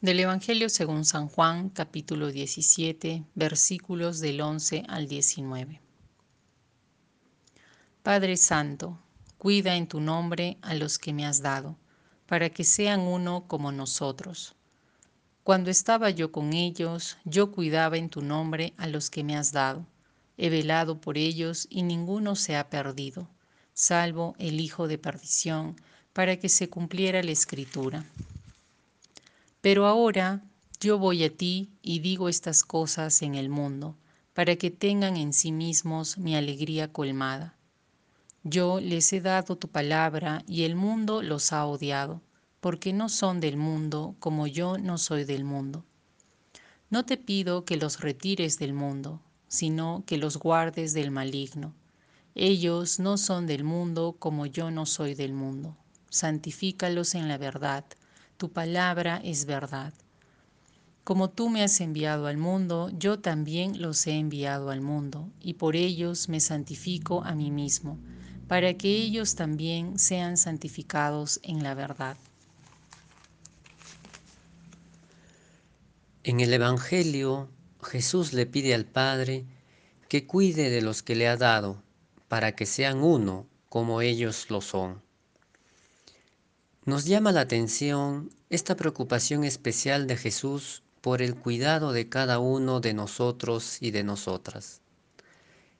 Del Evangelio según San Juan, capítulo 17, versículos del 11 al 19. Padre Santo, cuida en tu nombre a los que me has dado, para que sean uno como nosotros. Cuando estaba yo con ellos, yo cuidaba en tu nombre a los que me has dado. He velado por ellos y ninguno se ha perdido, salvo el hijo de perdición, para que se cumpliera la escritura. Pero ahora yo voy a ti y digo estas cosas en el mundo, para que tengan en sí mismos mi alegría colmada. Yo les he dado tu palabra y el mundo los ha odiado, porque no son del mundo como yo no soy del mundo. No te pido que los retires del mundo, sino que los guardes del maligno. Ellos no son del mundo como yo no soy del mundo. Santifícalos en la verdad tu palabra es verdad. Como tú me has enviado al mundo, yo también los he enviado al mundo, y por ellos me santifico a mí mismo, para que ellos también sean santificados en la verdad. En el Evangelio, Jesús le pide al Padre que cuide de los que le ha dado, para que sean uno como ellos lo son. Nos llama la atención esta preocupación especial de Jesús por el cuidado de cada uno de nosotros y de nosotras.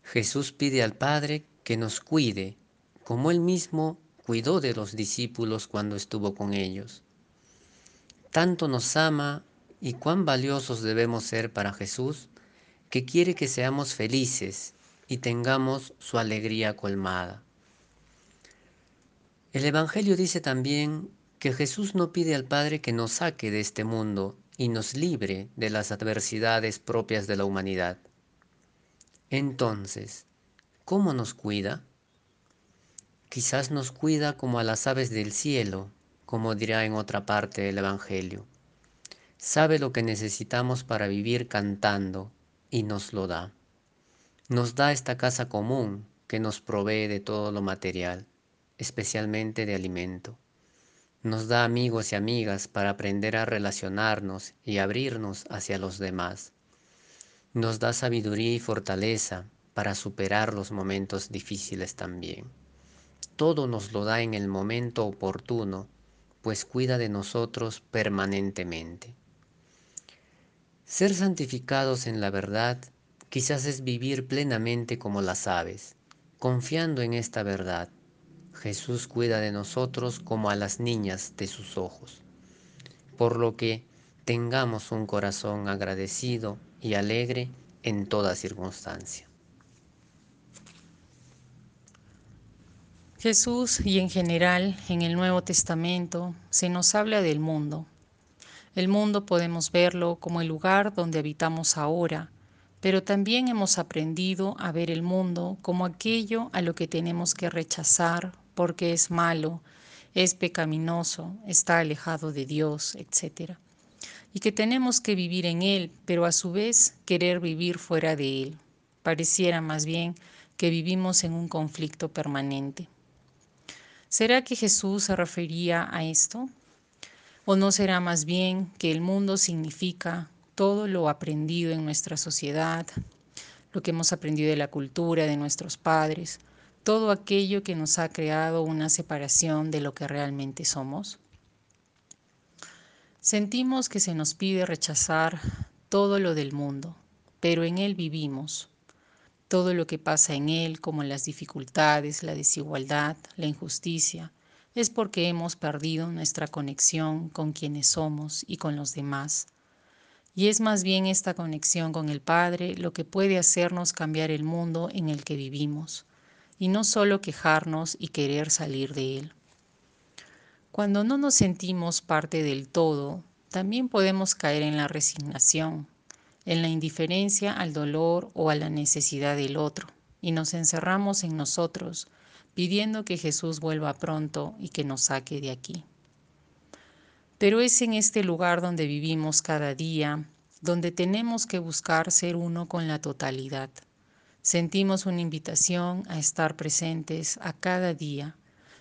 Jesús pide al Padre que nos cuide, como Él mismo cuidó de los discípulos cuando estuvo con ellos. Tanto nos ama y cuán valiosos debemos ser para Jesús, que quiere que seamos felices y tengamos su alegría colmada. El Evangelio dice también que Jesús no pide al Padre que nos saque de este mundo y nos libre de las adversidades propias de la humanidad. Entonces, ¿cómo nos cuida? Quizás nos cuida como a las aves del cielo, como dirá en otra parte del Evangelio. Sabe lo que necesitamos para vivir cantando y nos lo da. Nos da esta casa común que nos provee de todo lo material especialmente de alimento. Nos da amigos y amigas para aprender a relacionarnos y abrirnos hacia los demás. Nos da sabiduría y fortaleza para superar los momentos difíciles también. Todo nos lo da en el momento oportuno, pues cuida de nosotros permanentemente. Ser santificados en la verdad quizás es vivir plenamente como las aves, confiando en esta verdad, Jesús cuida de nosotros como a las niñas de sus ojos, por lo que tengamos un corazón agradecido y alegre en toda circunstancia. Jesús y en general en el Nuevo Testamento se nos habla del mundo. El mundo podemos verlo como el lugar donde habitamos ahora, pero también hemos aprendido a ver el mundo como aquello a lo que tenemos que rechazar, porque es malo, es pecaminoso, está alejado de Dios, etc. Y que tenemos que vivir en Él, pero a su vez querer vivir fuera de Él. Pareciera más bien que vivimos en un conflicto permanente. ¿Será que Jesús se refería a esto? ¿O no será más bien que el mundo significa todo lo aprendido en nuestra sociedad, lo que hemos aprendido de la cultura, de nuestros padres, todo aquello que nos ha creado una separación de lo que realmente somos? Sentimos que se nos pide rechazar todo lo del mundo, pero en él vivimos. Todo lo que pasa en él, como las dificultades, la desigualdad, la injusticia, es porque hemos perdido nuestra conexión con quienes somos y con los demás. Y es más bien esta conexión con el Padre lo que puede hacernos cambiar el mundo en el que vivimos y no solo quejarnos y querer salir de él. Cuando no nos sentimos parte del todo, también podemos caer en la resignación, en la indiferencia al dolor o a la necesidad del otro, y nos encerramos en nosotros, pidiendo que Jesús vuelva pronto y que nos saque de aquí. Pero es en este lugar donde vivimos cada día, donde tenemos que buscar ser uno con la totalidad sentimos una invitación a estar presentes a cada día,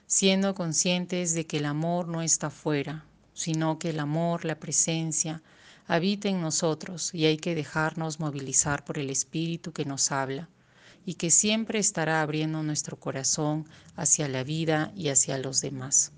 siendo conscientes de que el amor no está fuera, sino que el amor, la presencia, habita en nosotros y hay que dejarnos movilizar por el Espíritu que nos habla y que siempre estará abriendo nuestro corazón hacia la vida y hacia los demás.